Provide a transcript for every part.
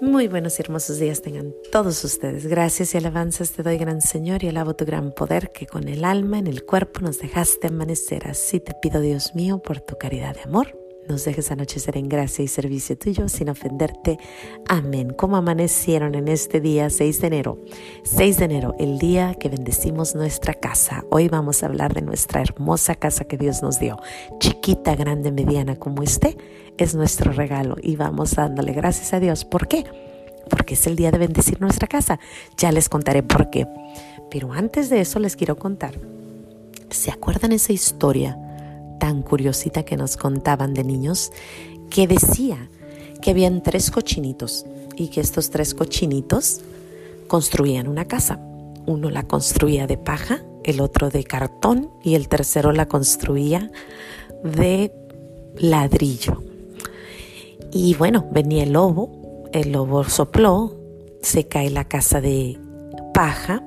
Muy buenos y hermosos días tengan todos ustedes. Gracias y alabanzas te doy, gran Señor, y alabo tu gran poder que con el alma en el cuerpo nos dejaste amanecer. Así te pido, Dios mío, por tu caridad de amor nos dejes anochecer en gracia y servicio tuyo sin ofenderte. Amén. Como amanecieron en este día 6 de enero? 6 de enero, el día que bendecimos nuestra casa. Hoy vamos a hablar de nuestra hermosa casa que Dios nos dio. Chiquita, grande, mediana como esté, es nuestro regalo y vamos dándole gracias a Dios. ¿Por qué? Porque es el día de bendecir nuestra casa. Ya les contaré por qué. Pero antes de eso les quiero contar. ¿Se acuerdan esa historia? Tan curiosita que nos contaban de niños, que decía que habían tres cochinitos y que estos tres cochinitos construían una casa. Uno la construía de paja, el otro de cartón y el tercero la construía de ladrillo. Y bueno, venía el lobo, el lobo sopló, se cae la casa de paja,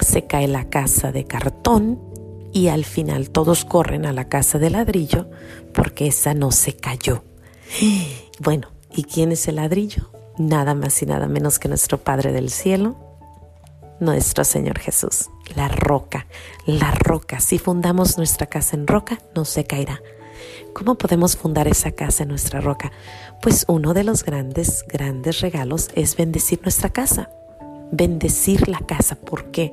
se cae la casa de cartón y al final todos corren a la casa de ladrillo porque esa no se cayó. Bueno, ¿y quién es el ladrillo? Nada más y nada menos que nuestro Padre del Cielo, nuestro Señor Jesús, la roca, la roca. Si fundamos nuestra casa en roca, no se caerá. ¿Cómo podemos fundar esa casa en nuestra roca? Pues uno de los grandes, grandes regalos es bendecir nuestra casa. Bendecir la casa. ¿Por qué?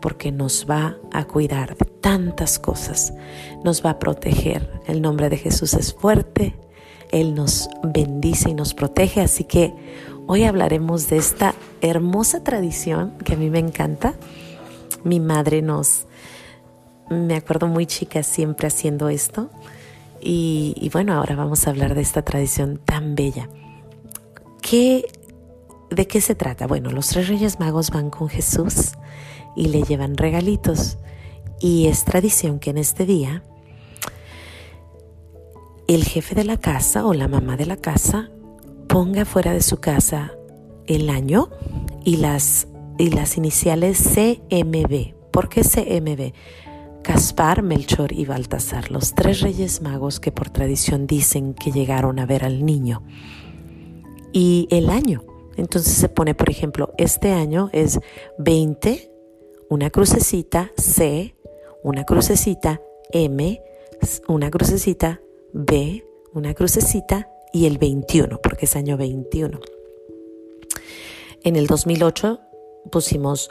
Porque nos va a cuidar de tantas cosas. Nos va a proteger. El nombre de Jesús es fuerte. Él nos bendice y nos protege. Así que hoy hablaremos de esta hermosa tradición que a mí me encanta. Mi madre nos, me acuerdo muy chica siempre haciendo esto. Y, bueno, ahora vamos a hablar de esta tradición tan bella. ¿Qué ¿De qué se trata? Bueno, los tres reyes magos van con Jesús y le llevan regalitos. Y es tradición que en este día el jefe de la casa o la mamá de la casa ponga fuera de su casa el año y las, y las iniciales CMB. ¿Por qué CMB? Caspar, Melchor y Baltasar, los tres reyes magos que por tradición dicen que llegaron a ver al niño. Y el año, entonces se pone, por ejemplo, este año es 20, una crucecita C, una crucecita M, una crucecita B, una crucecita y el 21, porque es año 21. En el 2008 pusimos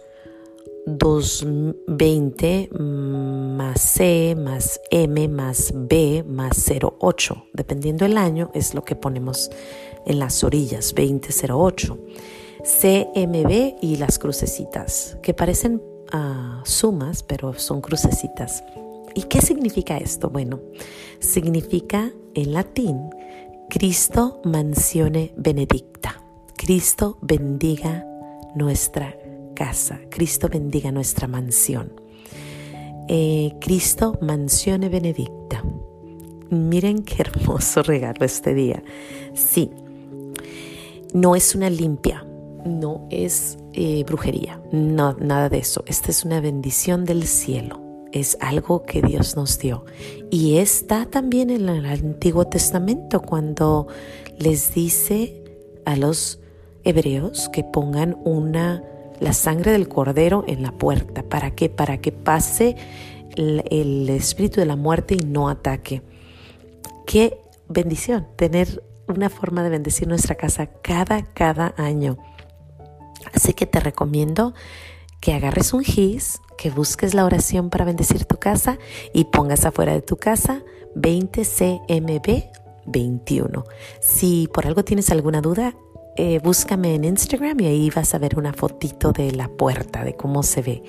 220 más C más M más B más 08. Dependiendo del año es lo que ponemos en las orillas, 2008. CMB y las crucecitas, que parecen uh, sumas, pero son crucecitas. ¿Y qué significa esto? Bueno, significa en latín Cristo mansione benedicta. Cristo bendiga nuestra casa. Cristo bendiga nuestra mansión. Eh, Cristo mansione benedicta. Miren qué hermoso regalo este día. Sí, no es una limpia, no es eh, brujería, no, nada de eso. Esta es una bendición del cielo. Es algo que Dios nos dio. Y está también en el Antiguo Testamento cuando les dice a los hebreos que pongan una la sangre del cordero en la puerta. ¿Para qué? Para que pase el, espíritu de la muerte y no ataque. Qué bendición tener una forma de bendecir nuestra casa cada, cada año. Así que te recomiendo que agarres un gis, que busques la oración para bendecir tu casa y pongas afuera de tu casa 20 CMB 21. Si por algo tienes alguna duda, eh, búscame en Instagram y ahí vas a ver una fotito de la puerta, de cómo se ve.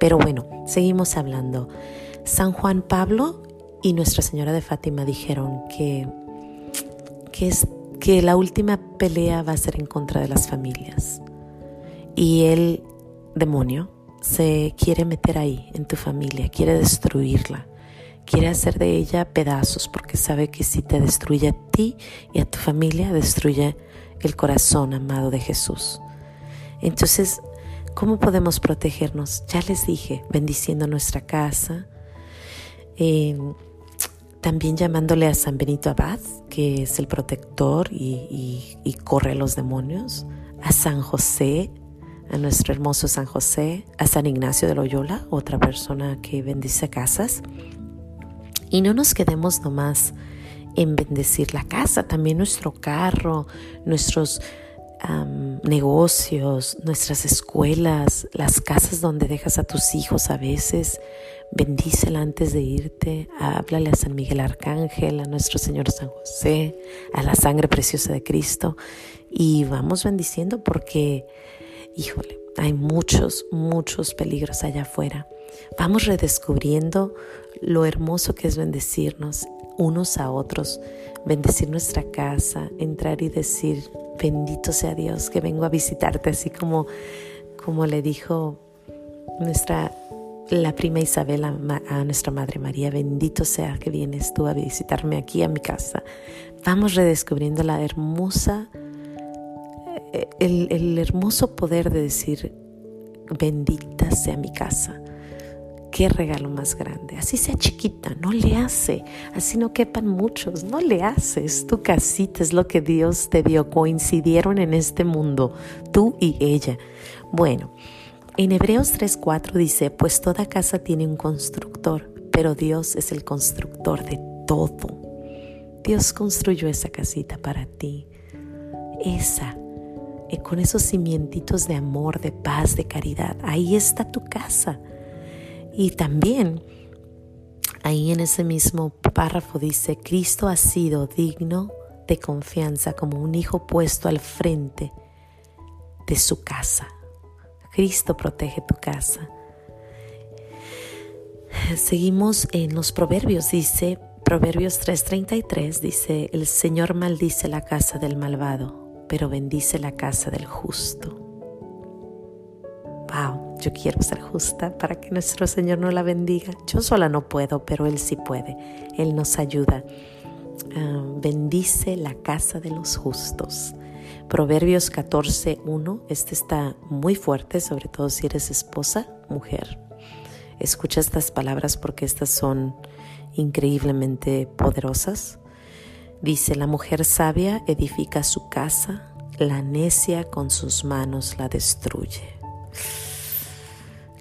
Pero bueno, seguimos hablando. San Juan Pablo y Nuestra Señora de Fátima dijeron que, que, es, que la última pelea va a ser en contra de las familias. Y el demonio se quiere meter ahí, en tu familia, quiere destruirla quiere hacer de ella pedazos porque sabe que si te destruye a ti y a tu familia, destruye el corazón amado de Jesús. Entonces, ¿cómo podemos protegernos? Ya les dije, bendiciendo nuestra casa, también llamándole a San Benito Abad, que es el protector y, y corre a los demonios, a San José, a nuestro hermoso San José, a San Ignacio de Loyola, otra persona que bendice casas. Y no nos quedemos nomás en bendecir la casa, también nuestro carro, nuestros negocios, nuestras escuelas, las casas donde dejas a tus hijos a veces. Bendícela antes de irte. Háblale a San Miguel Arcángel, a nuestro Señor San José, a la sangre preciosa de Cristo. Y vamos bendiciendo porque, híjole, hay muchos, muchos peligros allá afuera. Vamos redescubriendo lo hermoso que es bendecirnos unos a otros, bendecir nuestra casa, entrar y decir, bendito sea Dios que vengo a visitarte, así como, como le dijo nuestra la prima Isabel a, nuestra Madre María, bendito sea que vienes tú a visitarme aquí a mi casa. Vamos redescubriendo la hermosa, eh, el, el hermoso poder de decir, bendita sea mi casa qué regalo más grande. Así sea chiquita, no le hace. Así no quepan muchos, no le haces. Tu casita es lo que Dios te dio. Coincidieron en este mundo, tú y ella. Bueno, en Hebreos 3:4 dice, pues toda casa tiene un constructor, pero Dios es el constructor de todo. Dios construyó esa casita para ti. Esa eh, con esos cimientitos de amor, de paz, de caridad. Ahí está tu casa. Y también ahí en ese mismo párrafo dice, Cristo ha sido digno de confianza como un hijo puesto al frente de su casa. Cristo protege tu casa. Seguimos en los proverbios, dice, Proverbios 3:33 dice, el Señor maldice la casa del malvado, pero bendice la casa del justo. Wow. Yo quiero ser justa para que nuestro Señor no la bendiga. Yo sola no puedo, pero Él sí puede. Él nos ayuda. Ah, bendice la casa de los justos. Proverbios 14.1. Este está muy fuerte, sobre todo si eres esposa, mujer. Escucha estas palabras porque estas son increíblemente poderosas. Dice, la mujer sabia edifica su casa, la necia con sus manos la destruye.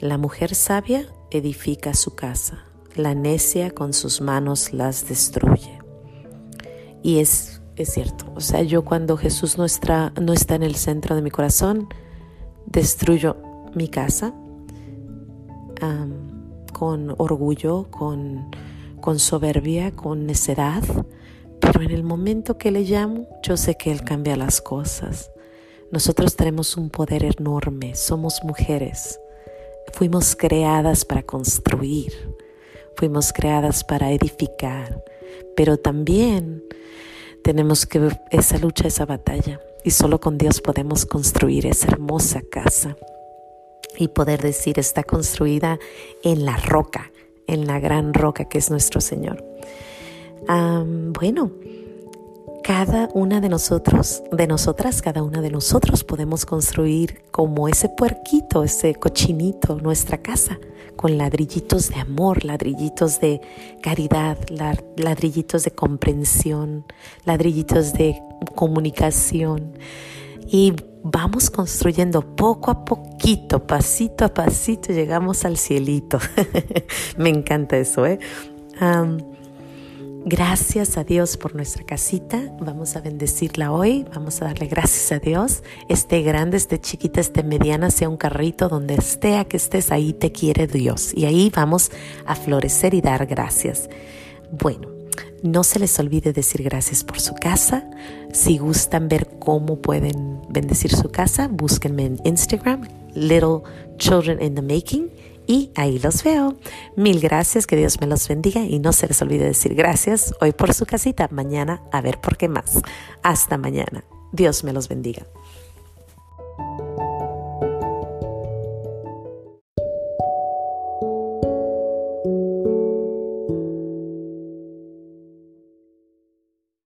La mujer sabia edifica su casa, la necia con sus manos las destruye. Y es, cierto, o sea, yo cuando Jesús no está, no está en el centro de mi corazón, destruyo mi casa con orgullo, con, con soberbia, con necedad, pero en el momento que le llamo, yo sé que Él cambia las cosas. Nosotros tenemos un poder enorme, somos mujeres Fuimos creadas para construir, fuimos creadas para edificar, pero también tenemos que esa lucha, esa batalla. Y solo con Dios podemos construir esa hermosa casa y poder decir está construida en la roca, en la gran roca que es nuestro Señor. bueno, cada una de nosotros, de nosotras, cada una de nosotros podemos construir como ese puerquito, ese cochinito, nuestra casa, con ladrillitos de amor, ladrillitos de caridad, ladrillitos de comprensión, ladrillitos de comunicación. Y vamos construyendo poco a poquito, pasito a pasito, llegamos al cielito. Me encanta eso, ¿eh? Gracias a Dios por nuestra casita. Vamos a bendecirla hoy. Vamos a darle gracias a Dios. Esté grande, esté chiquita, esté mediana, sea un carrito, donde esté a que estés, ahí te quiere Dios. Y ahí vamos a florecer y dar gracias. Bueno, no se les olvide decir gracias por su casa. Si gustan ver cómo pueden bendecir su casa, búsquenme en Instagram, Little Children in the Making y ahí los veo. Mil gracias, que Dios me los bendiga y no se les olvide decir gracias hoy por su casita, mañana a ver por qué más. Hasta mañana. Dios me los bendiga.